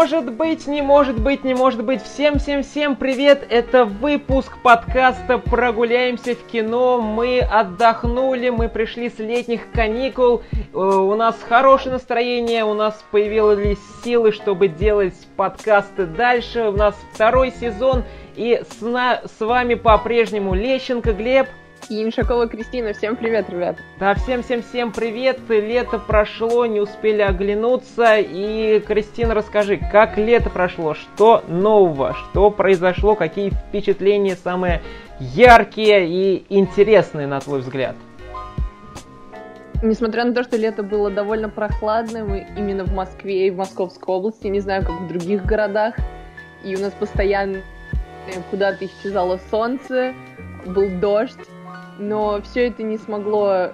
может быть, не может быть, не может быть. Всем-всем-всем привет! Это выпуск подкаста «Прогуляемся в кино». Мы отдохнули, мы пришли с летних каникул. Э, у нас хорошее настроение, у нас появились силы, чтобы делать подкасты дальше. У нас второй сезон, и с, на... с вами по-прежнему Лещенко Глеб. И Иншакова Кристина. Всем привет, ребят. Да, всем-всем-всем привет. Лето прошло, не успели оглянуться. И, Кристина, расскажи, как лето прошло? Что нового? Что произошло? Какие впечатления самые яркие и интересные, на твой взгляд? Несмотря на то, что лето было довольно прохладным именно в Москве и в Московской области, не знаю, как в других городах, и у нас постоянно куда-то исчезало солнце, был дождь, но все это не смогло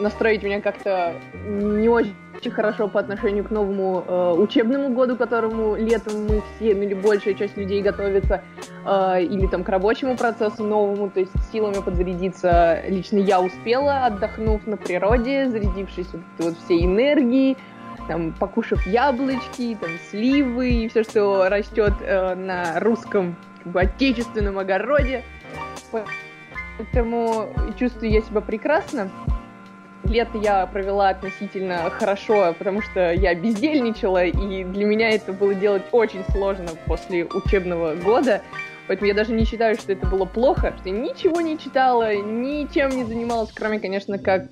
настроить меня как-то не очень хорошо по отношению к новому э, учебному году, которому летом мы все, ну или большая часть людей готовится, э, или там к рабочему процессу новому, то есть силами подзарядиться лично я успела, отдохнув на природе, зарядившись вот, вот всей энергией, там, покушав яблочки, там, сливы и все, что растет э, на русском как бы, отечественном огороде. Поэтому чувствую я себя прекрасно. Лето я провела относительно хорошо, потому что я бездельничала, и для меня это было делать очень сложно после учебного года. Поэтому я даже не считаю, что это было плохо, что я ничего не читала, ничем не занималась, кроме, конечно, как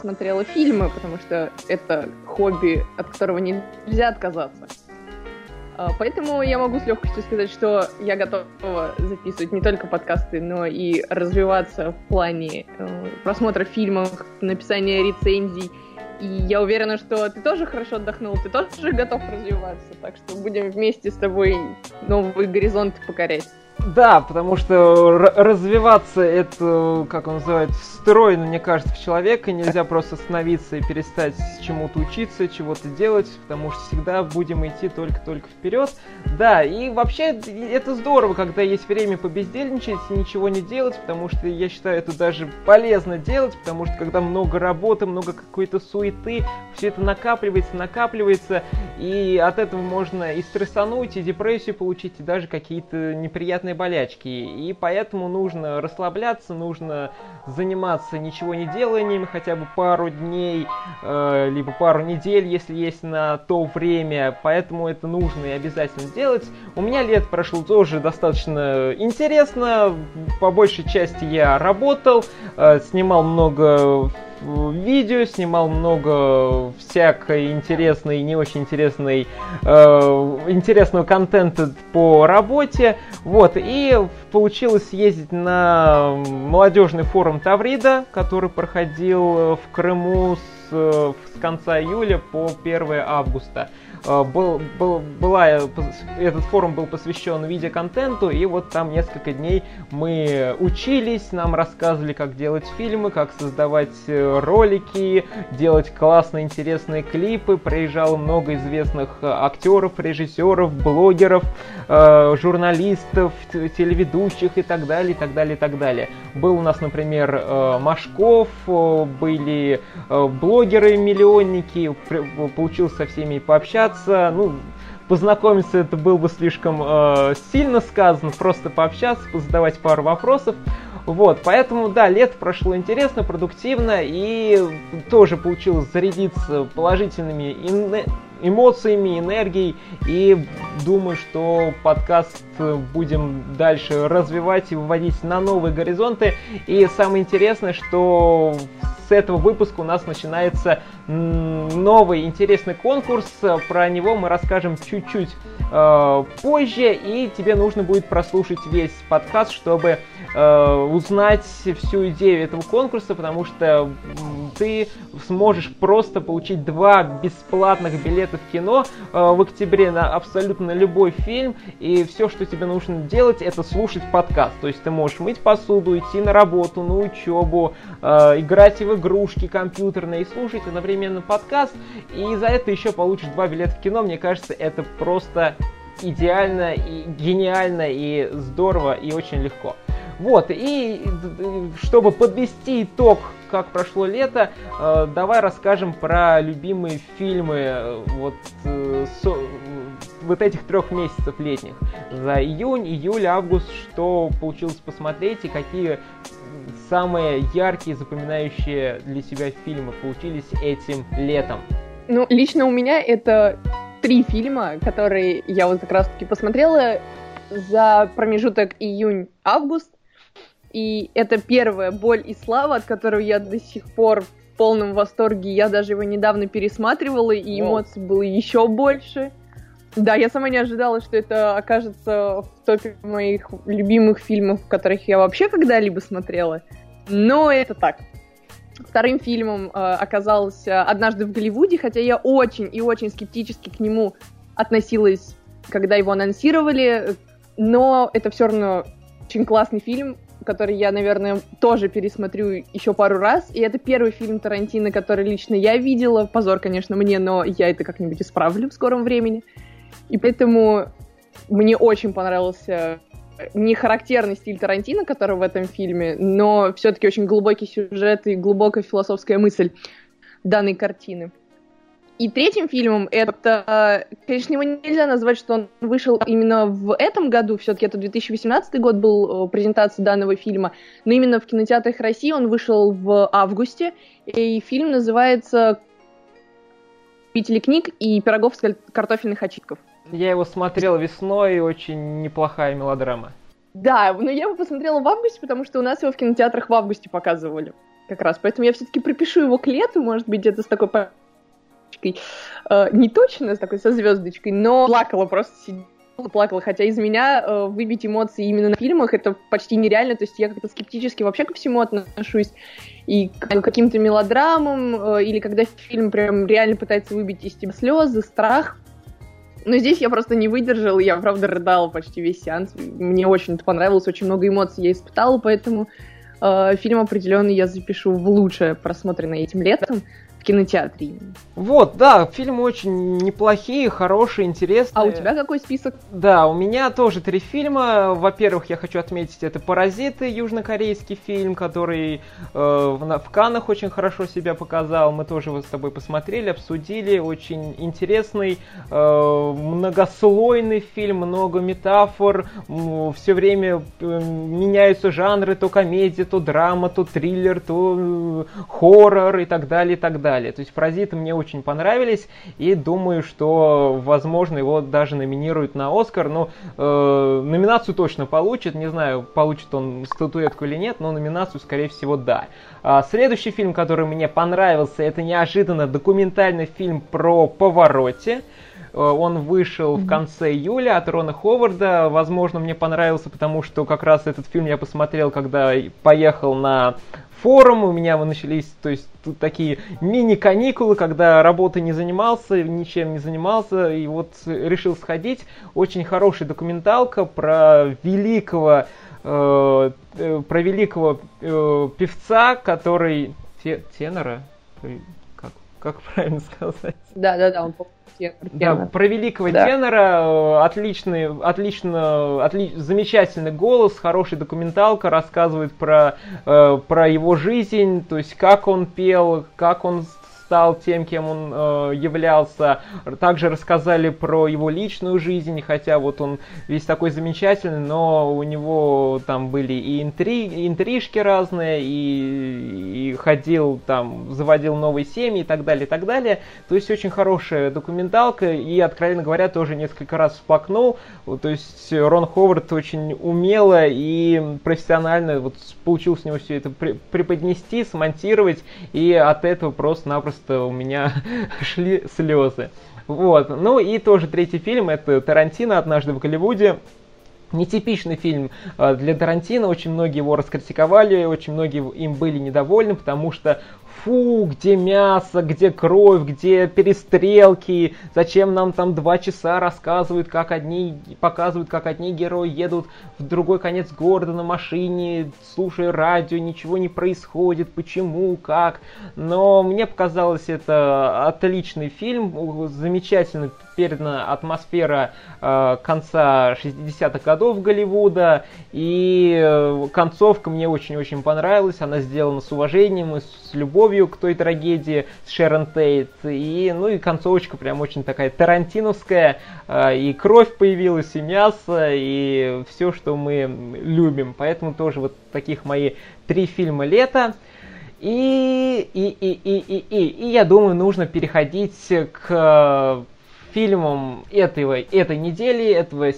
смотрела фильмы, потому что это хобби, от которого нельзя отказаться. А, поэтому я могу с легкостью сказать, что я готова записывать не только подкасты, но и развиваться в плане э, просмотра фильмов, написания рецензий. И я уверена, что ты тоже хорошо отдохнул, ты тоже готов развиваться. Так что будем вместе с тобой новые горизонты покорять. Да, потому что развиваться это, как он называет, встроено, мне кажется, в человека. Нельзя просто остановиться и перестать чему-то учиться, чего-то делать, потому что всегда будем идти только-только вперед. Да, и вообще это здорово, когда есть время побездельничать, ничего не делать, потому что я считаю, это даже полезно делать, потому что когда много работы, много какой-то суеты, все это накапливается, накапливается, и от этого можно и стрессануть, и депрессию получить, и даже какие-то неприятные разные болячки, и поэтому нужно расслабляться, нужно заниматься ничего не деланием хотя бы пару дней, э, либо пару недель, если есть на то время, поэтому это нужно и обязательно делать. У меня лет прошло тоже достаточно интересно, по большей части я работал, э, снимал много видео, снимал много всякой интересной и не очень интересной, э, интересного контента по работе. Вот, и получилось съездить на молодежный форум Таврида, который проходил в Крыму с, с конца июля по 1 августа. Э, был, был, была, этот форум был посвящен видеоконтенту, и вот там несколько дней мы учились, нам рассказывали, как делать фильмы, как создавать э, ролики, делать классные, интересные клипы. Приезжало много известных э, актеров, режиссеров, блогеров, журналистов, телеведущих и так далее, и так далее, и так далее. Был у нас, например, Машков, были блогеры-миллионники, получилось со всеми пообщаться, пообщаться, ну, познакомиться это было бы слишком э, сильно сказано, просто пообщаться, задавать пару вопросов. Вот, поэтому, да, лето прошло интересно, продуктивно, и тоже получилось зарядиться положительными эмоциями, энергией, и думаю, что подкаст будем дальше развивать и выводить на новые горизонты. И самое интересное, что с этого выпуска у нас начинается новый интересный конкурс. Про него мы расскажем чуть-чуть э, позже, и тебе нужно будет прослушать весь подкаст, чтобы э, узнать всю идею этого конкурса, потому что ты сможешь просто получить два бесплатных билета в кино э, в октябре на абсолютно любой фильм, и все, что тебе нужно делать, это слушать подкаст. То есть ты можешь мыть посуду, идти на работу, на учебу, э, играть в игрушки компьютерные и слушать одновременно подкаст, и за это еще получишь два билета в кино. Мне кажется, это просто идеально и гениально и здорово и очень легко. Вот, и чтобы подвести итог, как прошло лето, э, давай расскажем про любимые фильмы э, вот, э, со, вот этих трех месяцев летних. За июнь, июль, август, что получилось посмотреть и какие самые яркие, запоминающие для себя фильмы получились этим летом. Ну, лично у меня это три фильма, которые я вот как раз-таки посмотрела за промежуток июнь-август. И это первая «Боль и слава», от которого я до сих пор в полном восторге. Я даже его недавно пересматривала, и эмоций было еще больше. Да, я сама не ожидала, что это окажется в топе моих любимых фильмов, которых я вообще когда-либо смотрела. Но это так. Вторым фильмом э, оказался «Однажды в Голливуде», хотя я очень и очень скептически к нему относилась, когда его анонсировали, но это все равно очень классный фильм, который я, наверное, тоже пересмотрю еще пару раз. И это первый фильм Тарантино, который лично я видела. Позор, конечно, мне, но я это как-нибудь исправлю в скором времени. И поэтому мне очень понравился не характерный стиль Тарантино, который в этом фильме, но все-таки очень глубокий сюжет и глубокая философская мысль данной картины. И третьим фильмом это, конечно, его нельзя назвать, что он вышел именно в этом году, все-таки это 2018 год был э, презентация данного фильма, но именно в кинотеатрах России он вышел в августе, и фильм называется «Любители книг и пирогов с картофельных очитков». Я его смотрел весной, очень неплохая мелодрама. Да, но я его посмотрела в августе, потому что у нас его в кинотеатрах в августе показывали. Как раз. Поэтому я все-таки пропишу его к лету, может быть, где-то с такой э, не точно, с такой со звездочкой, но плакала просто сидела плакала, хотя из меня э, выбить эмоции именно на фильмах это почти нереально, то есть я как-то скептически вообще ко всему отношусь, и к каким-то мелодрамам, э, или когда фильм прям реально пытается выбить из тебя слезы, страх, но здесь я просто не выдержала, я, правда, рыдала почти весь сеанс. Мне очень это понравилось, очень много эмоций я испытала, поэтому э, фильм определенно я запишу в лучшее просмотренное этим летом в кинотеатре. Вот, да, фильмы очень неплохие, хорошие, интересные. А у тебя какой список? Да, у меня тоже три фильма. Во-первых, я хочу отметить, это «Паразиты», южнокорейский фильм, который э, в, в Каннах очень хорошо себя показал. Мы тоже его с тобой посмотрели, обсудили. Очень интересный, э, многослойный фильм, много метафор. Все время э, меняются жанры, то комедия, то драма, то триллер, то э, хоррор и так далее, и так далее далее. То есть «Паразиты» мне очень понравились, и думаю, что, возможно, его даже номинируют на «Оскар». Ну, э, номинацию точно получит, не знаю, получит он статуэтку или нет, но номинацию, скорее всего, да. А следующий фильм, который мне понравился, это неожиданно документальный фильм про «Повороте». Э, он вышел в конце июля от Рона Ховарда. Возможно, мне понравился, потому что как раз этот фильм я посмотрел, когда поехал на форум, у меня начались, то есть тут такие мини-каникулы, когда работой не занимался, ничем не занимался, и вот решил сходить. Очень хорошая документалка про великого, э, э про великого э, певца, который... Тенора? Как, правильно сказать? Да, да, да, он да, про великого да. тенора, э, отличный, отлично, отли, замечательный голос, хорошая документалка, рассказывает про, э, про его жизнь, то есть как он пел, как он стал тем, кем он э, являлся. Также рассказали про его личную жизнь, хотя вот он весь такой замечательный, но у него там были и интри, интрижки разные, и, и ходил там, заводил новые семьи и так далее, и так далее. То есть очень хорошая документалка, и, откровенно говоря, тоже несколько раз всплакнул. То есть Рон Ховард очень умело и профессионально вот получил с него все это преподнести, смонтировать, и от этого просто-напросто просто у меня шли слезы. Вот. Ну и тоже третий фильм, это Тарантино «Однажды в Голливуде». Нетипичный фильм э, для Тарантино, очень многие его раскритиковали, очень многие им были недовольны, потому что фу, где мясо, где кровь, где перестрелки, зачем нам там два часа рассказывают, как одни, показывают, как одни герои едут в другой конец города на машине, слушая радио, ничего не происходит, почему, как. Но мне показалось это отличный фильм, замечательно передана атмосфера э, конца 60-х годов Голливуда, и э, концовка мне очень-очень понравилась, она сделана с уважением и с любовью к той трагедии с Шерон Тейт. И, ну и концовочка прям очень такая тарантиновская. А, и кровь появилась, и мясо, и все, что мы любим. Поэтому тоже вот таких мои три фильма лета. И, и, и, и, и, и, и я думаю, нужно переходить к фильмам этого, этой недели, этого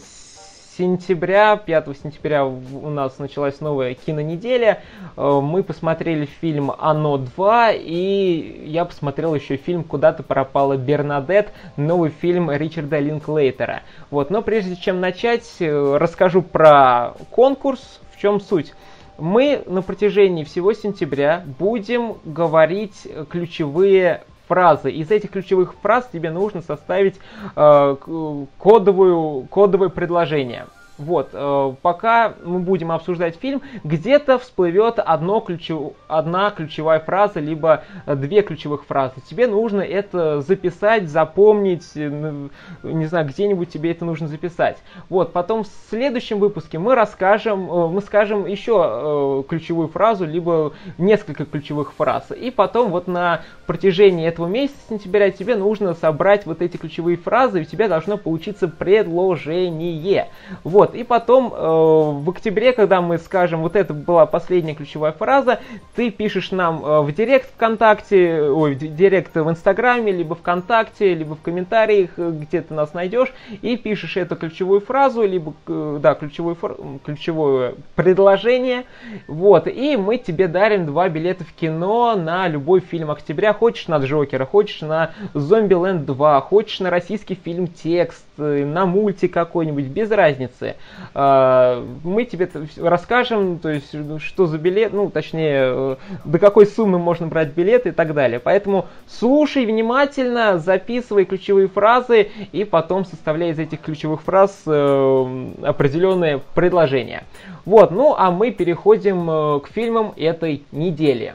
сентября, 5 сентября у нас началась новая кинонеделя. Э, мы посмотрели фильм «Оно 2», и я посмотрел еще фильм «Куда-то пропала Бернадет», новый фильм Ричарда Линклейтера. Вот, но прежде чем начать, э, расскажу про конкурс, в чем суть. Мы на протяжении всего сентября будем говорить ключевые фразы. Из этих ключевых фраз тебе нужно составить э, кодовую, кодовое предложение. Вот, э, пока мы будем обсуждать фильм, где-то всплывет одно ключев... одна ключевая фраза, либо две ключевых фразы. Тебе нужно это записать, запомнить, э, не знаю, где-нибудь тебе это нужно записать. Вот, потом в следующем выпуске мы расскажем, э, мы скажем еще э, ключевую фразу, либо несколько ключевых фраз. И потом вот на протяжении этого месяца, сентября, тебе нужно собрать вот эти ключевые фразы, и у тебя должно получиться предложение. Вот. Вот, и потом э, в октябре, когда мы скажем, вот это была последняя ключевая фраза, ты пишешь нам э, в директ ВКонтакте, ой, в директ в Инстаграме, либо ВКонтакте, либо в комментариях, э, где ты нас найдешь, и пишешь эту ключевую фразу, либо, э, да, ключевую, ключевое предложение, вот, и мы тебе дарим два билета в кино на любой фильм октября, хочешь на Джокера, хочешь на Зомбиленд 2, хочешь на российский фильм Текст, э, на мультик какой-нибудь, без разницы. А, мы тебе расскажем, то есть, что за билет, ну, точнее, э, до какой суммы можно брать билеты и так далее. Поэтому слушай внимательно, записывай ключевые фразы и потом составляй из этих ключевых фраз э, определенные предложения. Вот, ну а мы переходим э, к фильмам этой недели.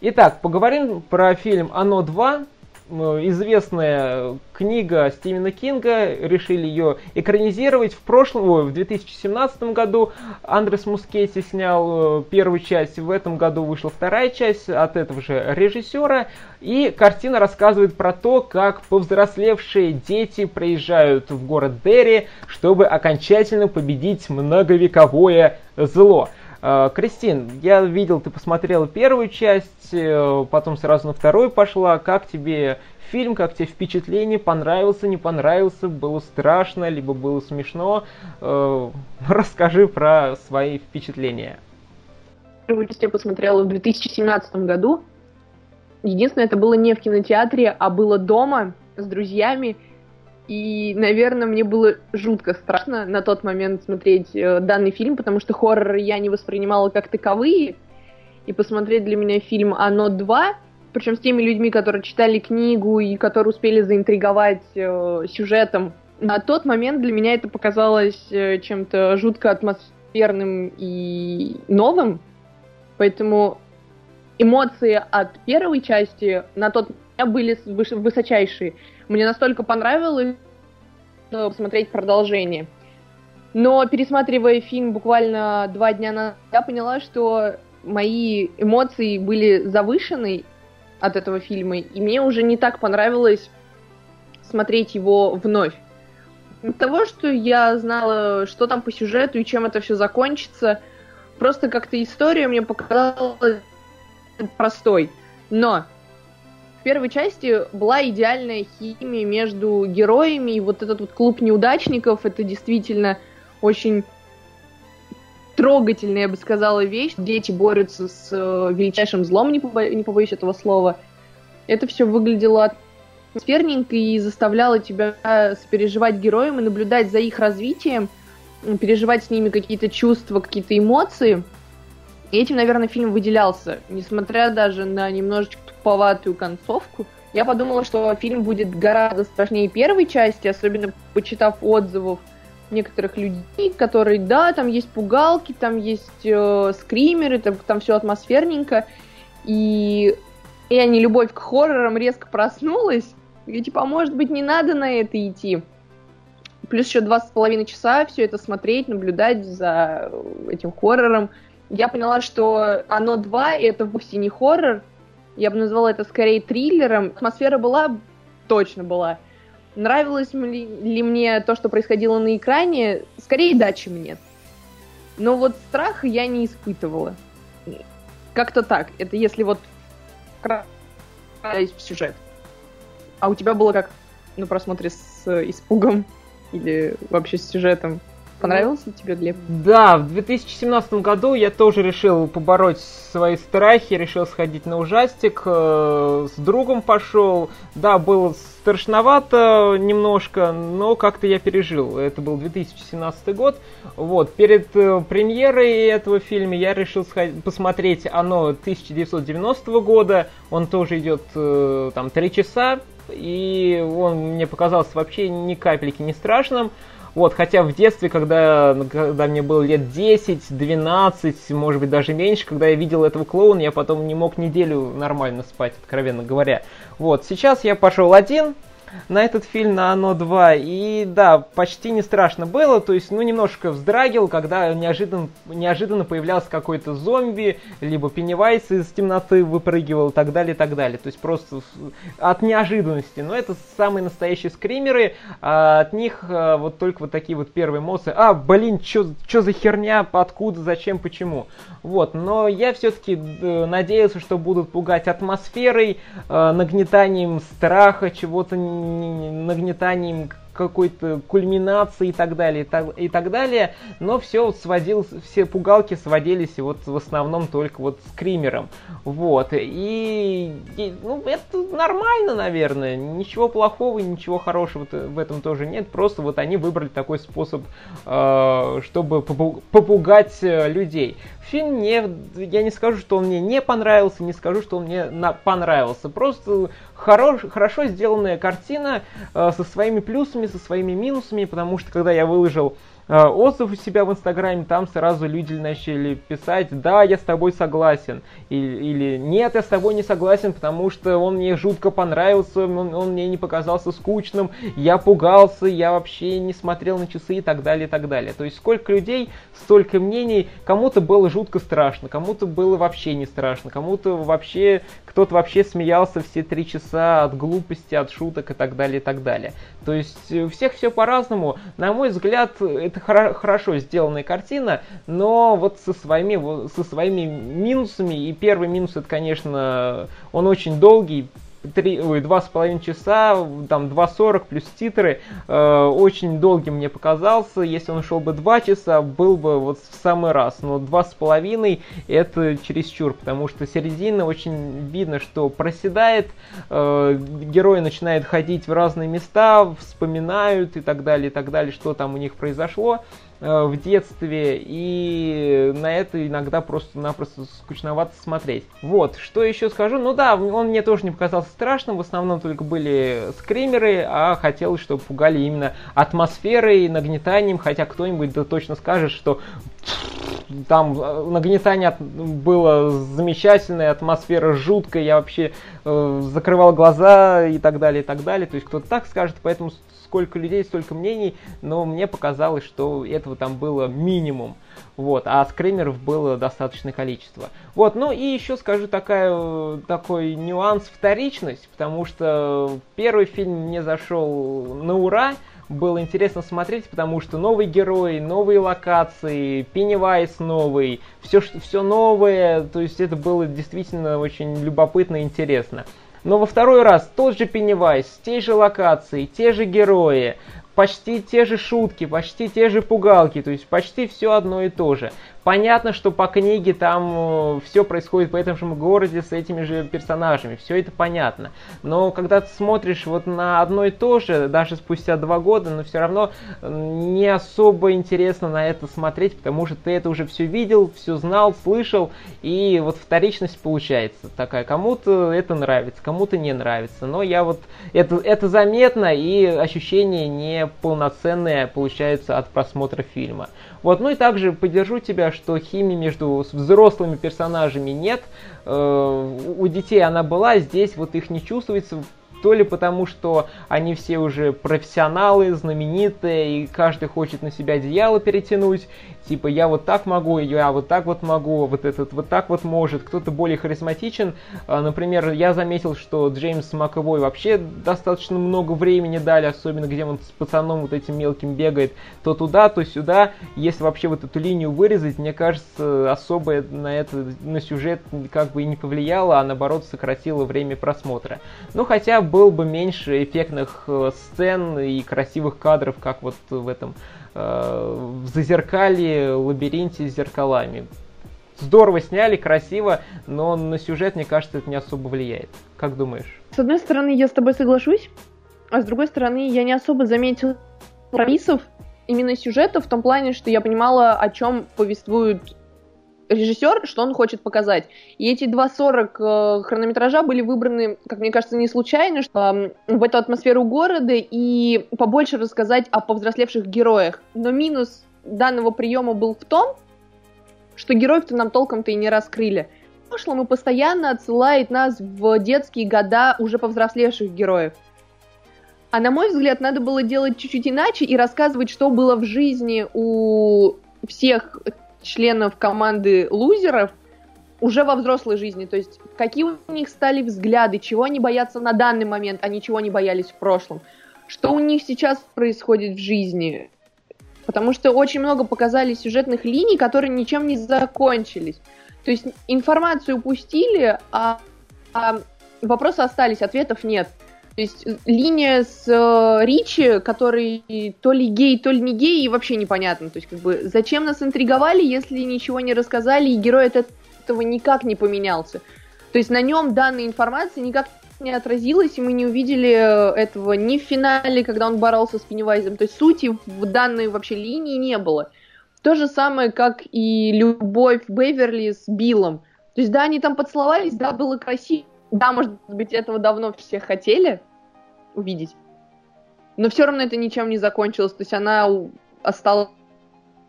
Итак, поговорим про фильм «Оно 2», известная книга Стивена Кинга, решили ее экранизировать. В прошлом, в 2017 году Андрес Мускетти снял э, первую часть, в этом году вышла вторая часть от этого же режиссера. И картина рассказывает про то, как повзрослевшие дети приезжают в город Дерри, чтобы окончательно победить многовековое зло. Э, Кристин, я видел, ты посмотрела первую часть, э, потом сразу на вторую пошла. Как тебе фильм, как тебе впечатление, понравился, не понравился, было страшно, либо было смешно? Э, расскажи про свои впечатления. Первую часть я посмотрела в 2017 году. Единственное, это было не в кинотеатре, а было дома с друзьями. И, наверное, мне было жутко страшно на тот момент смотреть э, данный фильм, потому что хоррор я не воспринимала как таковые. И посмотреть для меня фильм «Оно 2», причем с теми людьми, которые читали книгу и которые успели заинтриговать э, сюжетом, на тот момент для меня это показалось э, чем-то жутко атмосферным и новым. Поэтому эмоции от первой части на тот момент были высочайшие. Мне настолько понравилось посмотреть продолжение. Но пересматривая фильм буквально два дня назад, я поняла, что мои эмоции были завышены от этого фильма, и мне уже не так понравилось смотреть его вновь. От того, что я знала, что там по сюжету и чем это все закончится, просто как-то история мне показалась простой. Но в первой части была идеальная химия между героями, и вот этот вот клуб неудачников, это действительно очень трогательная, я бы сказала, вещь. Дети борются с э, величайшим злом, не, побо... не побоюсь этого слова. Это все выглядело атмосферненько и заставляло тебя сопереживать героям и наблюдать за их развитием, переживать с ними какие-то чувства, какие-то эмоции. И этим, наверное, фильм выделялся, несмотря даже на немножечко туповатую концовку. Я подумала, что фильм будет гораздо страшнее первой части, особенно почитав отзывов некоторых людей, которые, да, там есть пугалки, там есть э, скримеры, там, там все атмосферненько, и я не любовь к хоррорам резко проснулась, и типа, а может быть, не надо на это идти. Плюс еще два с половиной часа все это смотреть, наблюдать за этим хоррором. Я поняла, что оно два, и это вовсе не хоррор. Я бы назвала это скорее триллером. Атмосфера была, точно была. Нравилось ли, ли мне то, что происходило на экране? Скорее да, чем нет. Но вот страха я не испытывала. Как-то так. Это если вот в сюжет. А у тебя было как на просмотре с испугом или вообще с сюжетом? Понравился ли тебе, Глеб? Да, в 2017 году я тоже решил побороть свои страхи, решил сходить на ужастик, э, с другом пошел. Да, было страшновато немножко, но как-то я пережил. Это был 2017 год. Вот, перед э, премьерой этого фильма я решил сходить, посмотреть оно 1990 года. Он тоже идет э, там 3 часа, и он мне показался вообще ни капельки не страшным. Вот, хотя в детстве, когда, когда мне было лет 10, 12, может быть даже меньше, когда я видел этого клоуна, я потом не мог неделю нормально спать, откровенно говоря. Вот, сейчас я пошел один, на этот фильм, на «Оно 2». И да, почти не страшно было, то есть, ну, немножко вздрагивал, когда неожиданно, неожиданно появлялся какой-то зомби, либо Пеннивайс из темноты выпрыгивал, и так далее, и так далее. То есть, просто от неожиданности. Но это самые настоящие скримеры, а от них а, вот только вот такие вот первые эмоции. А, блин, что за херня, откуда, зачем, почему. Вот, но я все-таки э, надеялся, что будут пугать атмосферой, э, нагнетанием страха, чего-то нагнетанием какой-то кульминации и так далее, и так, и так далее, но все сводилось, все пугалки сводились вот в основном только вот с кримером, вот, и, и ну, это нормально, наверное, ничего плохого, ничего хорошего в этом тоже нет, просто вот они выбрали такой способ, э, чтобы попугать э, людей. Фильм не, я не скажу, что он мне не понравился, не скажу, что он мне на, понравился, просто хорош, хорошо сделанная картина э, со своими плюсами, со своими минусами, потому что когда я выложил отзыв у себя в Инстаграме, там сразу люди начали писать, да, я с тобой согласен, или, или нет, я с тобой не согласен, потому что он мне жутко понравился, он, он мне не показался скучным, я пугался, я вообще не смотрел на часы и так далее, и так далее. То есть сколько людей, столько мнений, кому-то было жутко страшно, кому-то было вообще не страшно, кому-то вообще, кто-то вообще смеялся все три часа от глупости, от шуток и так далее, и так далее. То есть у всех все по-разному. На мой взгляд, это хорошо сделанная картина, но вот со своими, со своими минусами, и первый минус это, конечно, он очень долгий, три, ой, два с половиной часа, там 2.40 плюс титры, э, очень долгим мне показался. Если он шел бы два часа, был бы вот в самый раз. Но два с половиной это чересчур, потому что середина очень видно, что проседает, э, герой начинает ходить в разные места, вспоминают и так далее, и так далее, что там у них произошло. Э, в детстве, и на это иногда просто-напросто скучновато смотреть. Вот, что еще скажу? Ну да, он мне тоже не показался страшным, в основном только были скримеры, а хотелось, чтобы пугали именно атмосферой, нагнетанием, хотя кто-нибудь да точно скажет, что там э, нагнетание было замечательное, атмосфера жуткая, я вообще э, закрывал глаза и так далее, и так далее. То есть кто-то так скажет, поэтому сколько людей, столько мнений, но мне показалось, что этого там было минимум. Вот, а скримеров было достаточное количество. Вот, ну и еще скажу такая, такой нюанс вторичность, потому что первый фильм мне зашел на ура, было интересно смотреть, потому что новый герой, новые локации, Пеннивайз новый, все, все новое, то есть это было действительно очень любопытно и интересно. Но во второй раз тот же Пеннивайз, те же локации, те же герои, почти те же шутки, почти те же пугалки, то есть почти все одно и то же. Понятно, что по книге там э, все происходит по этому же городе с этими же персонажами, все это понятно. Но когда ты смотришь вот на одно и то же, даже спустя два года, но все равно не особо интересно на это смотреть, потому что ты это уже все видел, все знал, слышал, и вот вторичность получается такая. Кому-то это нравится, кому-то не нравится. Но я вот это, это заметно, и ощущение неполноценное получается от просмотра фильма. Вот, ну и также поддержу тебя, что химии между взрослыми персонажами нет. Э, у детей она была, здесь вот их не чувствуется то ли потому, что они все уже профессионалы, знаменитые, и каждый хочет на себя одеяло перетянуть, типа я вот так могу, я вот так вот могу, вот этот вот так вот может, кто-то более харизматичен. А, например, я заметил, что Джеймс Маковой вообще достаточно много времени дали, особенно где он с пацаном вот этим мелким бегает, то туда, то сюда. Если вообще вот эту линию вырезать, мне кажется, особо на это, на сюжет как бы и не повлияло, а наоборот сократило время просмотра. Ну, хотя было бы меньше эффектных э, сцен и красивых кадров, как вот в этом в зазеркалье, лабиринте с зеркалами. Здорово сняли, красиво, но на сюжет, мне кажется, это не особо влияет. Как думаешь? С одной стороны, я с тобой соглашусь, а с другой стороны, я не особо заметил компромиссов именно сюжета в том плане, что я понимала, о чем повествуют режиссер, что он хочет показать. И эти 2.40 э, хронометража были выбраны, как мне кажется, не случайно, что в эту атмосферу города и побольше рассказать о повзрослевших героях. Но минус данного приема был в том, что героев-то нам толком-то и не раскрыли. В прошлом и постоянно отсылает нас в детские года уже повзрослевших героев. А на мой взгляд, надо было делать чуть-чуть иначе и рассказывать, что было в жизни у всех членов команды лузеров уже во взрослой жизни. То есть, какие у них стали взгляды, чего они боятся на данный момент, а ничего не боялись в прошлом. Что у них сейчас происходит в жизни. Потому что очень много показали сюжетных линий, которые ничем не закончились. То есть информацию упустили, а, а вопросы остались, ответов нет. То есть э, линия с э, Ричи, который то ли гей, то ли не гей, и вообще непонятно. То есть как бы зачем нас интриговали, если ничего не рассказали, и герой от этого никак не поменялся. То есть на нем данная информация никак не отразилась, и мы не увидели э, этого ни в финале, когда он боролся с Пеннивайзом. То есть сути в данной вообще линии не было. То же самое, как и любовь Беверли с Биллом. То есть, да, они там поцеловались, да, было красиво, да, может быть, этого давно все хотели увидеть. Но все равно это ничем не закончилось. То есть она осталась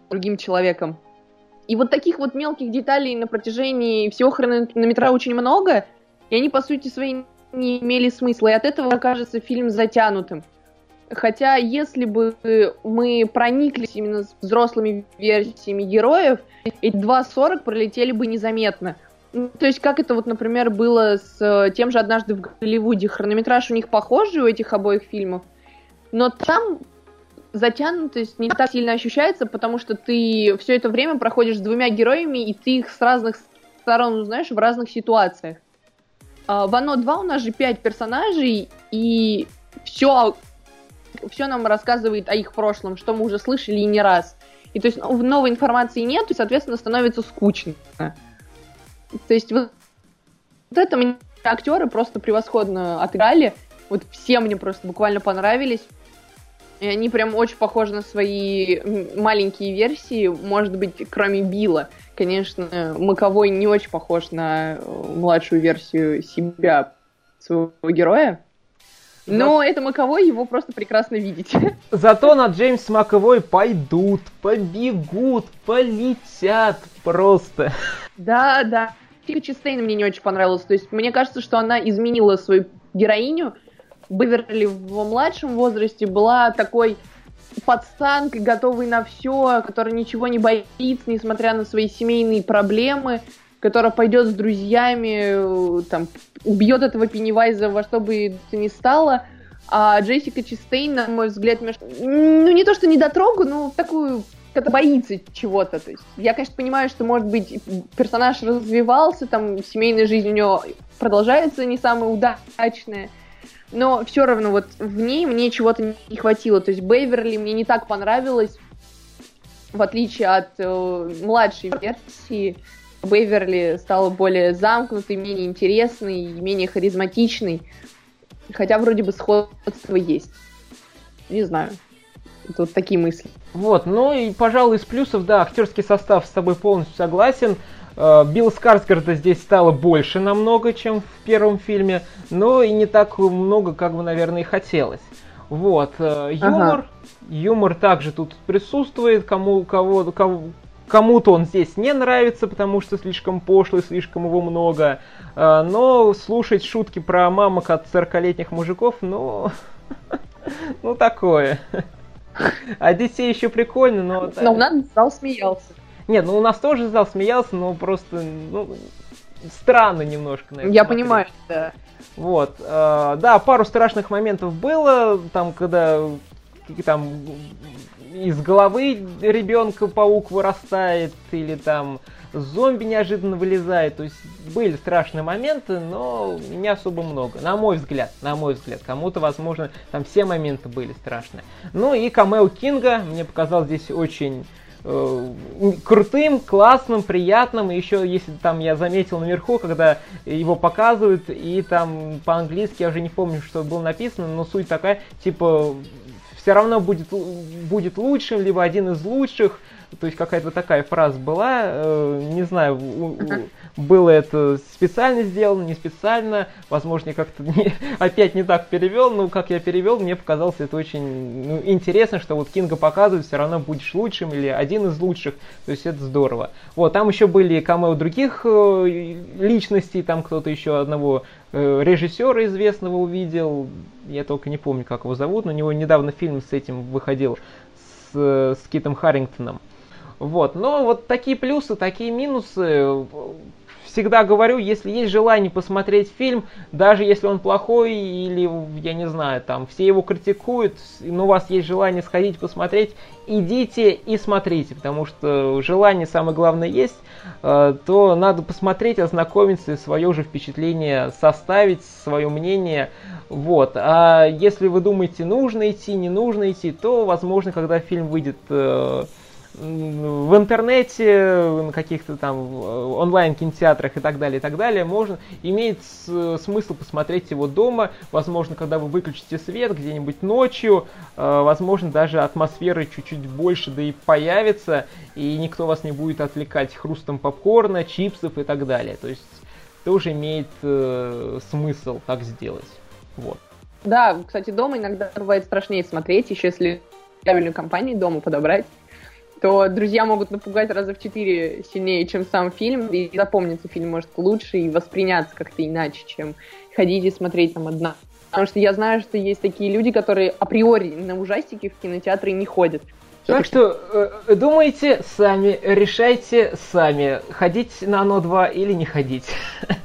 другим человеком. И вот таких вот мелких деталей на протяжении всего хронометра очень много, и они, по сути своей, не имели смысла. И от этого кажется фильм затянутым. Хотя, если бы мы прониклись именно с взрослыми версиями героев, эти 2.40 пролетели бы незаметно. Ну, то есть, как это вот, например, было с э, тем же «Однажды в Голливуде». Хронометраж у них похожий у этих обоих фильмов, но там затянутость не так сильно ощущается, потому что ты все это время проходишь с двумя героями, и ты их с разных сторон узнаешь в разных ситуациях. А, в «Оно 2» у нас же пять персонажей, и все, все нам рассказывает о их прошлом, что мы уже слышали и не раз. И то есть новой информации нет, и, соответственно, становится скучно. То есть вот, вот это мне актеры просто превосходно отыграли. Вот все мне просто буквально понравились. И они прям очень похожи на свои маленькие версии, может быть, кроме Билла. Конечно, Маковой не очень похож на э, младшую версию себя, своего героя. Но За... это Маковой, его просто прекрасно видеть. Зато на Джеймс Маковой пойдут, побегут, полетят просто. Да, да. Фика Честейн мне не очень понравилась. То есть мне кажется, что она изменила свою героиню. Беверли в младшем возрасте была такой пацанкой, готовой на все, которая ничего не боится, несмотря на свои семейные проблемы, которая пойдет с друзьями, там, убьет этого Пеннивайза во что бы то ни стало. А Джессика Честейн, на мой взгляд, ну не то что не дотрогу, но такую кто-то боится чего-то. То есть я, конечно, понимаю, что, может быть, персонаж развивался, там семейная жизнь у него продолжается не самая удачная, но все равно вот в ней мне чего-то не хватило. То есть Бейверли мне не так понравилось. в отличие от э, младшей версии, Беверли стала более замкнутой, менее интересной, менее харизматичной. Хотя вроде бы сходство есть. Не знаю. Тут такие мысли. Вот, ну и, пожалуй, из плюсов, да, актерский состав с тобой полностью согласен. Э, Билл Скарсгарда здесь стало больше намного, чем в первом фильме, но и не так много, как бы, наверное, и хотелось. Вот, э, юмор, ага. юмор также тут присутствует, кому, кого, кого, кому-то он здесь не нравится, потому что слишком пошлый, слишком его много, э, но слушать шутки про мамок от 40-летних мужиков, ну, ну такое. А детей еще прикольно, но... Но у нас зал смеялся. Нет, ну у нас тоже зал смеялся, но просто, ну, странно немножко. Наверное, Я смотреть. понимаю, да. Вот, э, да, пару страшных моментов было, там, когда там из головы ребенка паук вырастает, или там зомби неожиданно вылезает. То есть были страшные моменты, но не особо много. На мой взгляд, на мой взгляд. Кому-то, возможно, там все моменты были страшные. Ну и камео Кинга мне показал здесь очень э, крутым, классным, приятным. И еще, если там я заметил наверху, когда его показывают, и там по-английски, я уже не помню, что было написано, но суть такая, типа, все равно будет, будет лучшим, либо один из лучших, то есть какая-то такая фраза была, э, не знаю, у, uh-huh. Было это специально сделано, не специально, возможно, я как-то не, опять не так перевел, но как я перевел, мне показалось это очень ну, интересно, что вот Кинга показывает, все равно будешь лучшим или один из лучших, то есть это здорово. Вот, там еще были камео других э, личностей, там кто-то еще одного э, режиссера известного увидел, я только не помню, как его зовут, но у него недавно фильм с этим выходил, с, с Китом Харрингтоном. Вот, но вот такие плюсы, такие минусы. Всегда говорю, если есть желание посмотреть фильм, даже если он плохой или, я не знаю, там все его критикуют, но у вас есть желание сходить посмотреть, идите и смотрите, потому что желание самое главное есть, э, то надо посмотреть, ознакомиться свое же впечатление составить, свое мнение. Вот. А если вы думаете, нужно идти, не нужно идти, то, возможно, когда фильм выйдет э, в интернете, на каких-то там онлайн-кинотеатрах и так далее, и так далее, можно, имеет смысл посмотреть его дома, возможно, когда вы выключите свет где-нибудь ночью, э, возможно, даже атмосферы чуть-чуть больше, да и появится, и никто вас не будет отвлекать хрустом попкорна, чипсов и так далее. То есть тоже имеет э, смысл так сделать. Вот. Да, кстати, дома иногда бывает страшнее смотреть, еще если правильную компанию дома подобрать то друзья могут напугать раза в четыре сильнее, чем сам фильм, и запомнится фильм может лучше и восприняться как-то иначе, чем ходить и смотреть там одна. Потому что я знаю, что есть такие люди, которые априори на ужастики в кинотеатры не ходят. Так что э, думайте сами, решайте сами, ходить на оно 2 или не ходить.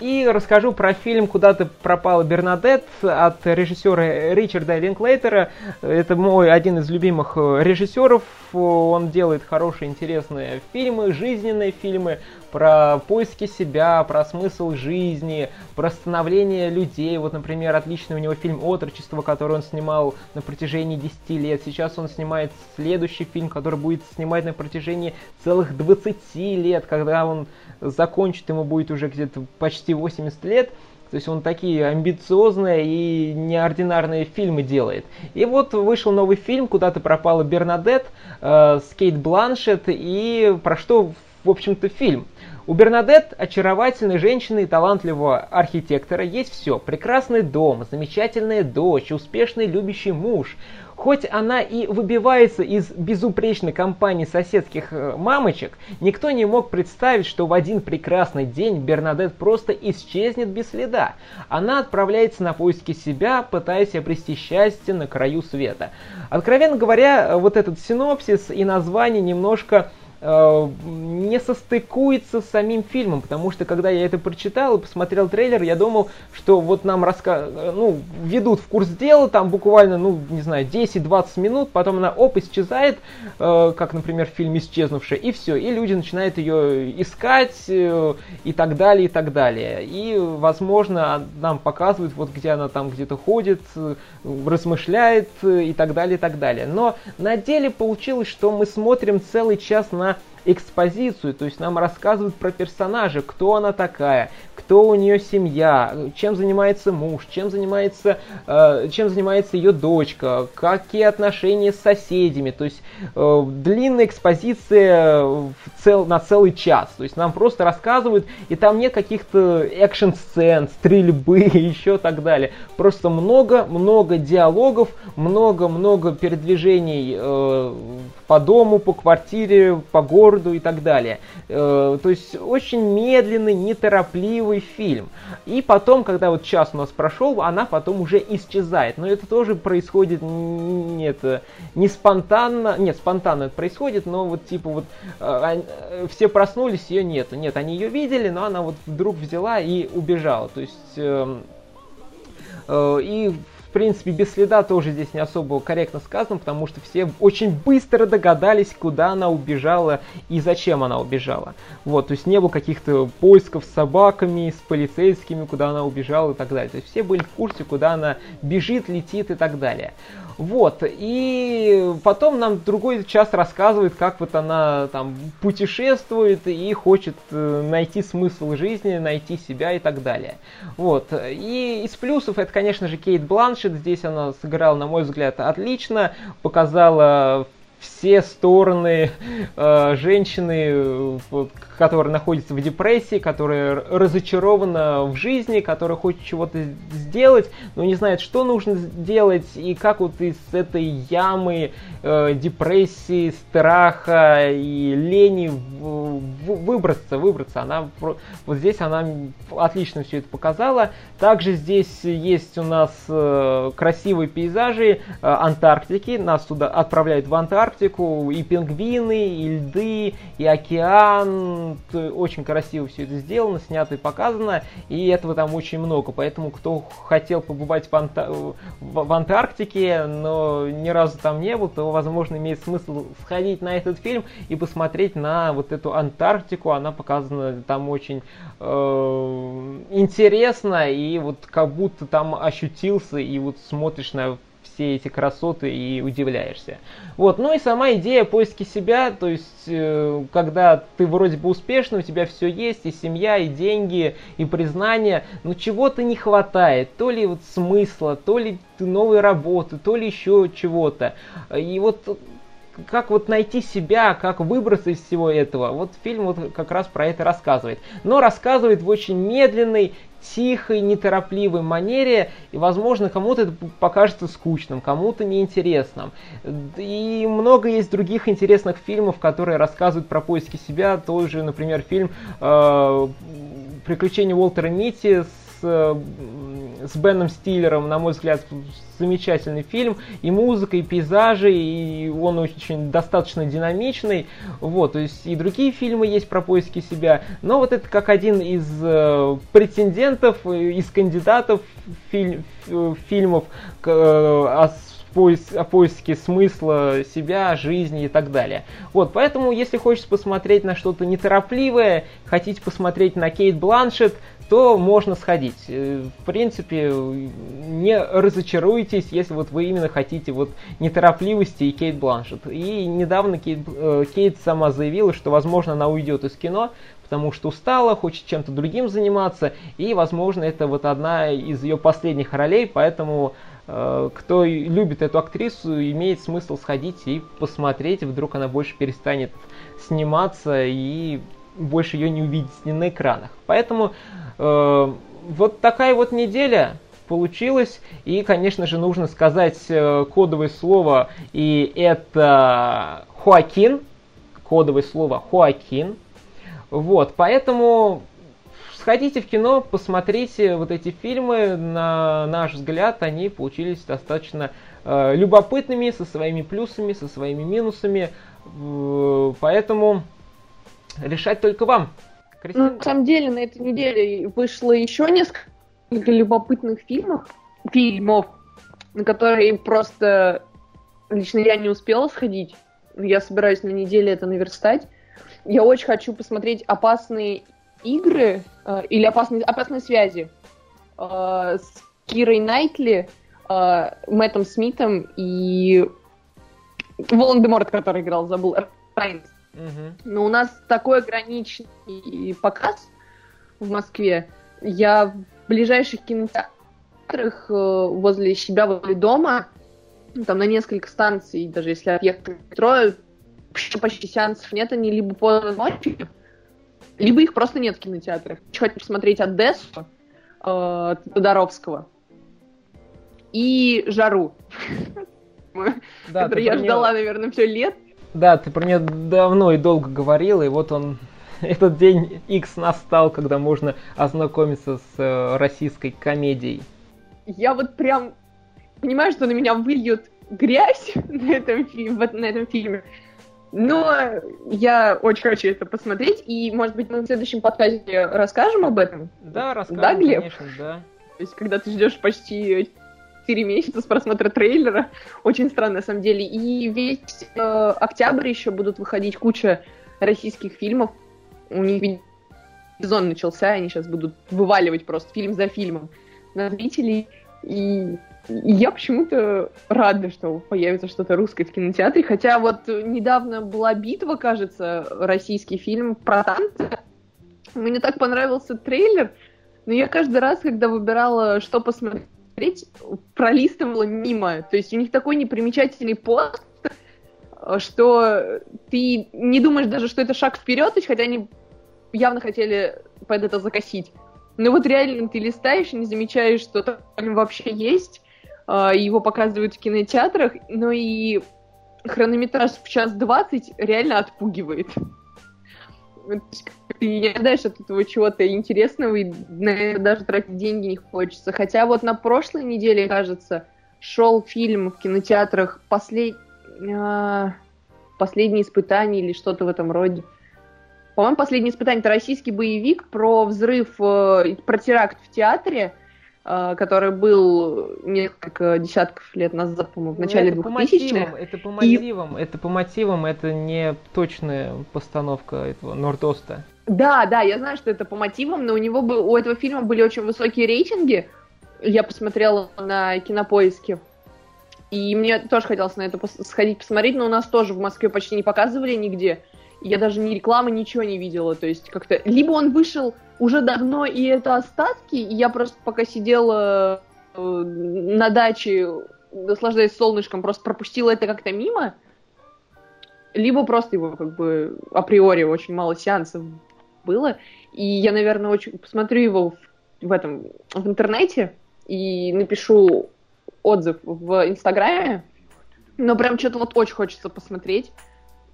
И расскажу про фильм «Куда ты пропала, Бернадет» от режиссера Ричарда Линклейтера. Это мой один из любимых режиссеров. Он делает хорошие, интересные фильмы, жизненные фильмы про поиски себя, про смысл жизни, про становление людей. Вот, например, отличный у него фильм «Отрочество», который он снимал на протяжении 10 лет. Сейчас он снимает следующий фильм, который будет снимать на протяжении целых 20 лет, когда он закончит, ему будет уже где-то почти 80 лет. То есть он такие амбициозные и неординарные фильмы делает. И вот вышел новый фильм «Куда-то пропала Бернадет» э, с Кейт Бланшет. И про что, в общем-то, фильм? У Бернадет, очаровательной женщины и талантливого архитектора, есть все. Прекрасный дом, замечательная дочь, успешный любящий муж. Хоть она и выбивается из безупречной компании соседских э, мамочек, никто не мог представить, что в один прекрасный день Бернадет просто исчезнет без следа. Она отправляется на поиски себя, пытаясь обрести счастье на краю света. Откровенно говоря, вот этот синопсис и название немножко э, не состыкуется с самим фильмом, потому что когда я это прочитал и посмотрел трейлер, я думал, что вот нам раска... ну, ведут в курс дела, там буквально, ну, не знаю, 10-20 минут, потом она, оп, исчезает, э, как, например, в фильме «Исчезнувшая», и все, и люди начинают ее искать, э, и так далее, и так далее. И, возможно, нам показывают, вот где она там где-то ходит, э, размышляет, э, и так далее, и так далее. Но на деле получилось, что мы смотрим целый час на экспозицию, то есть нам рассказывают про персонажа, кто она такая, кто у нее семья, чем занимается муж, чем занимается, э, чем занимается ее дочка, какие отношения с соседями. То есть э, длинная экспозиция в цел, на целый час. То есть нам просто рассказывают, и там нет каких-то экшн-сцен, стрельбы и еще так далее. Просто много-много диалогов, много-много передвижений э, по дому, по квартире, по городу и так далее. Э, то есть очень медленный, неторопливый фильм. И потом, когда вот час у нас прошел, она потом уже исчезает. Но это тоже происходит не, это, не спонтанно. Нет, спонтанно это происходит, но вот типа вот э, э, все проснулись, ее нет. Нет, они ее видели, но она вот вдруг взяла и убежала. То есть... Э, э, и принципе, без следа тоже здесь не особо корректно сказано, потому что все очень быстро догадались, куда она убежала и зачем она убежала. Вот, то есть не было каких-то поисков с собаками, с полицейскими, куда она убежала и так далее. То есть все были в курсе, куда она бежит, летит и так далее. Вот, и потом нам другой час рассказывает, как вот она там путешествует и хочет э, найти смысл жизни, найти себя и так далее. Вот, и из плюсов это, конечно же, Кейт Бланшет, здесь она сыграла, на мой взгляд, отлично, показала все стороны э, женщины, которая находится в депрессии, которая разочарована в жизни, которая хочет чего-то сделать, но не знает, что нужно сделать и как вот из этой ямы э, депрессии, страха и лени выбраться, выбраться. Она вот здесь она отлично все это показала. Также здесь есть у нас э, красивые пейзажи э, Антарктики. Нас туда отправляют в Антарктику и пингвины, и льды, и океан. Очень красиво все это сделано, снято и показано. И этого там очень много. Поэтому кто хотел побывать в, Анта... в Антарктике, но ни разу там не был, то возможно имеет смысл сходить на этот фильм и посмотреть на вот эту Антарктику. Она показана там очень э, интересно и вот как будто там ощутился и вот смотришь на все эти красоты и удивляешься. Вот, ну и сама идея поиски себя, то есть, э, когда ты вроде бы успешный, у тебя все есть, и семья, и деньги, и признание, но чего-то не хватает, то ли вот смысла, то ли новой работы, то ли еще чего-то. И вот как вот найти себя, как выбраться из всего этого. Вот фильм вот как раз про это рассказывает. Но рассказывает в очень медленной, тихой, неторопливой манере, и, возможно, кому-то это покажется скучным, кому-то неинтересным. И много есть других интересных фильмов, которые рассказывают про поиски себя. Тот же, например, фильм э, «Приключения Уолтера Митти» с Э, с Беном Стиллером, на мой взгляд, замечательный фильм. И музыка, и пейзажи, и он очень достаточно динамичный. Вот, то есть и другие фильмы есть про поиски себя. Но вот это как один из э, претендентов, из кандидатов фильм, фильмов э, о поиск, о поиске смысла себя, жизни и так далее. Вот, поэтому, если хочешь посмотреть на что-то неторопливое, хотите посмотреть на Кейт Бланшет, то можно сходить. Э, в принципе, не разочаруйтесь, если вот вы именно хотите вот неторопливости и Кейт Бланшет. И недавно Кейт, э, Кейт сама заявила, что, возможно, она уйдет из кино, потому что устала, хочет чем-то другим заниматься, и, возможно, это вот одна из ее последних ролей, поэтому кто любит эту актрису, имеет смысл сходить и посмотреть, вдруг она больше перестанет сниматься и больше ее не увидеть ни на экранах. Поэтому Э, вот такая вот неделя получилась. И, конечно же, нужно сказать э, кодовое слово, и это Хоакин. Кодовое слово Хоакин. Вот, поэтому сходите в кино, посмотрите вот эти фильмы. На наш взгляд, они получились достаточно э, любопытными, со своими плюсами, со своими минусами. Э, поэтому решать только вам. Кристина? Ну, на самом деле, на этой неделе вышло еще несколько любопытных фильмов, фильмов, на которые просто лично я не успела сходить. Я собираюсь на неделе это наверстать. Я очень хочу посмотреть опасные игры э, или опасные, опасные связи э, с Кирой Найтли, э, Мэттом Смитом и Волан-де-Морт, который играл, забыл, Райнс. Угу. Но у нас такой ограниченный показ в Москве. Я в ближайших кинотеатрах э, возле себя, возле дома, там на несколько станций, даже если объект метро, почти сеансов нет, они либо поздно ночью, либо их просто нет в кинотеатрах. Хочу посмотреть Одессу э, Тодоровского и Жару, да, который я ждала, наверное, все лет. Да, ты про нее давно и долго говорила, и вот он этот день X настал, когда можно ознакомиться с э, российской комедией. Я вот прям понимаю, что на меня выльет грязь на этом, на этом фильме. Но я очень хочу это посмотреть, и, может быть, мы в следующем подкасте расскажем об этом. Да, расскажем, да, Глеб? конечно, да. То есть, когда ты ждешь почти 4 месяца с просмотра трейлера, очень странно, на самом деле. И весь э, октябрь еще будут выходить куча российских фильмов. У них сезон начался, они сейчас будут вываливать просто фильм за фильмом на зрителей. И я почему-то рада, что появится что-то русское в кинотеатре. Хотя вот недавно была битва, кажется, российский фильм про танцы. Мне так понравился трейлер, но я каждый раз, когда выбирала, что посмотреть, пролистывала мимо. То есть у них такой непримечательный пост, что ты не думаешь даже, что это шаг вперед, хотя они явно хотели под это закосить. Но вот реально ты листаешь и не замечаешь, что там вообще есть, его показывают в кинотеатрах, но и хронометраж в час двадцать реально отпугивает. Ты не ожидаешь от этого чего-то интересного, и наверное, даже тратить деньги не хочется. Хотя вот на прошлой неделе, кажется, шел фильм в кинотеатрах послед... а... «Последние испытания» или что-то в этом роде. По-моему, «Последние испытания» — это российский боевик про взрыв, э, про теракт в театре, Э, который был несколько десятков лет назад, по-моему, в ну, начале ну, 2000-х. Это по мотивам, и... это по мотивам, это не точная постановка этого Нордоста. Да, да, я знаю, что это по мотивам, но у него был, у этого фильма были очень высокие рейтинги. Я посмотрела на кинопоиске. И мне тоже хотелось на это сходить посмотреть, но у нас тоже в Москве почти не показывали нигде. Я даже ни рекламы, ничего не видела. То есть как-то... Либо он вышел уже давно, и это остатки, и я просто пока сидела э, на даче, наслаждаясь солнышком, просто пропустила это как-то мимо, либо просто его как бы априори очень мало сеансов было, и я, наверное, очень посмотрю его в, в этом в интернете и напишу отзыв в Инстаграме, но прям что-то вот очень хочется посмотреть.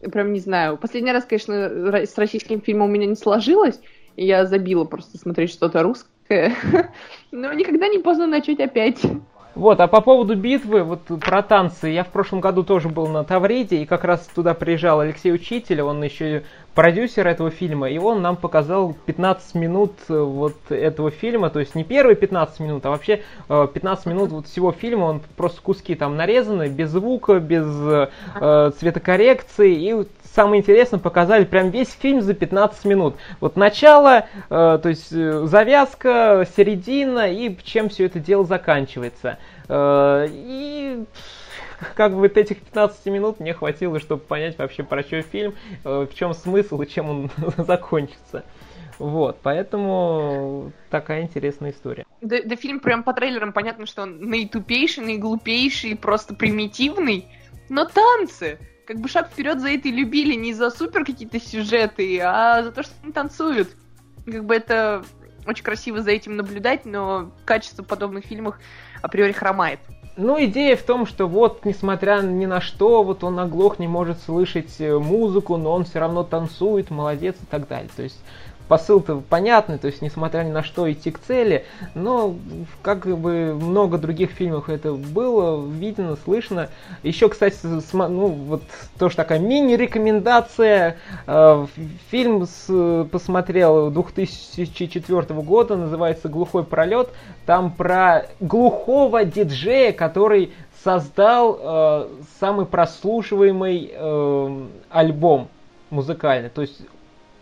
Прям не знаю. Последний раз, конечно, с российским фильмом у меня не сложилось, я забила просто смотреть что-то русское. Но никогда не поздно начать опять. Вот, а по поводу битвы, вот про танцы, я в прошлом году тоже был на Тавриде, и как раз туда приезжал Алексей Учитель, он еще продюсер этого фильма, и он нам показал 15 минут э, вот этого фильма, то есть не первые 15 минут, а вообще 15 э, минут вот всего фильма, он просто куски там нарезаны, без звука, без э, цветокоррекции, и самое интересное, показали прям весь фильм за 15 минут. Вот начало, э, то есть э, завязка, середина и чем все это дело заканчивается. Э, и как бы этих 15 минут мне хватило, чтобы понять вообще про что фильм, э, в чем смысл и чем он закончится. Вот, поэтому такая интересная история. Да, да фильм прям по трейлерам понятно, что он наитупейший, наиглупейший, просто примитивный, но танцы! как бы шаг вперед за это любили не за супер какие-то сюжеты, а за то, что они танцуют. Как бы это очень красиво за этим наблюдать, но качество подобных фильмов априори хромает. Ну, идея в том, что вот, несмотря ни на что, вот он оглох, не может слышать э, музыку, но он все равно танцует, молодец и так далее. То есть посыл-то понятный, то есть несмотря ни на что идти к цели, но как бы много других фильмов это было видно, слышно. Еще, кстати, ну вот тоже такая мини-рекомендация. Э, фильм с, посмотрел 2004 года, называется «Глухой пролет». Там про глухого диджея, который создал э, самый прослушиваемый э, альбом музыкальный. То есть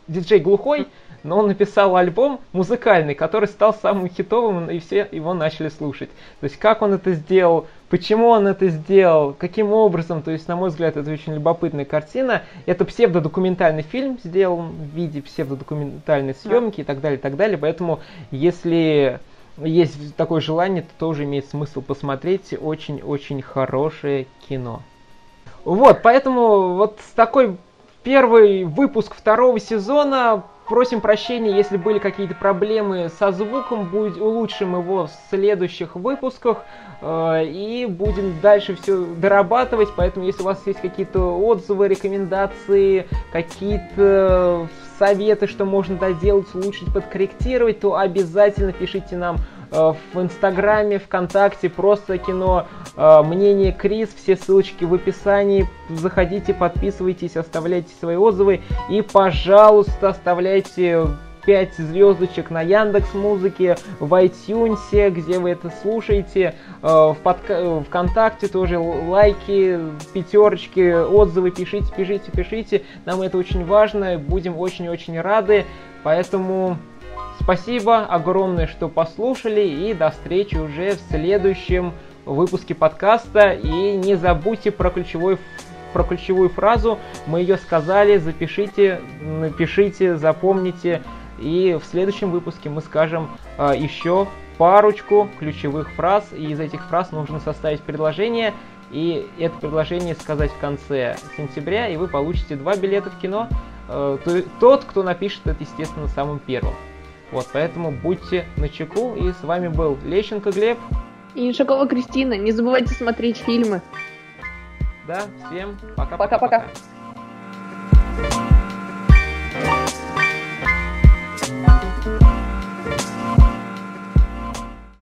диджей глухой, но он написал альбом музыкальный, который стал самым хитовым, и все его начали слушать. То есть как он это сделал, почему он это сделал, каким образом, то есть, на мой взгляд, это очень любопытная картина. Это псевдодокументальный фильм сделан в виде псевдодокументальной съемки и так далее, и так далее. Поэтому, если есть такое желание, то тоже имеет смысл посмотреть. Очень-очень хорошее кино. Вот, поэтому вот с такой первый выпуск второго сезона. Просим прощения, если были какие-то проблемы со звуком, будет, улучшим его в следующих выпусках э, и будем дальше все дорабатывать. Поэтому, если у вас есть какие-то отзывы, рекомендации, какие-то советы, что можно доделать, улучшить, подкорректировать, то обязательно пишите нам Э, в Инстаграме, ВКонтакте, просто кино, мнение Крис, все ссылочки в описании. Заходите, подписывайтесь, оставляйте свои отзывы и, пожалуйста, оставляйте 5 звездочек на Яндекс Музыке, в iTunes, где вы это слушаете, э, в подка... ВКонтакте тоже лайки, пятерочки, отзывы пишите, пишите, пишите. Нам это очень важно, будем очень-очень рады. Поэтому Спасибо огромное, что послушали, и до встречи уже в следующем выпуске подкаста. И не забудьте про ключевой про ключевую фразу. Мы ее сказали, запишите, напишите, запомните. И в следующем выпуске мы скажем э, еще парочку ключевых фраз. И из этих фраз нужно составить предложение. И это предложение сказать в конце сентября. И вы получите два билета в кино. Э, тот, кто напишет это, естественно, самым первым. Вот, поэтому будьте начеку. И с вами был Лещенко Глеб. И Иншакова Кристина. Не забывайте смотреть фильмы. Да, всем пока-пока. Пока-пока.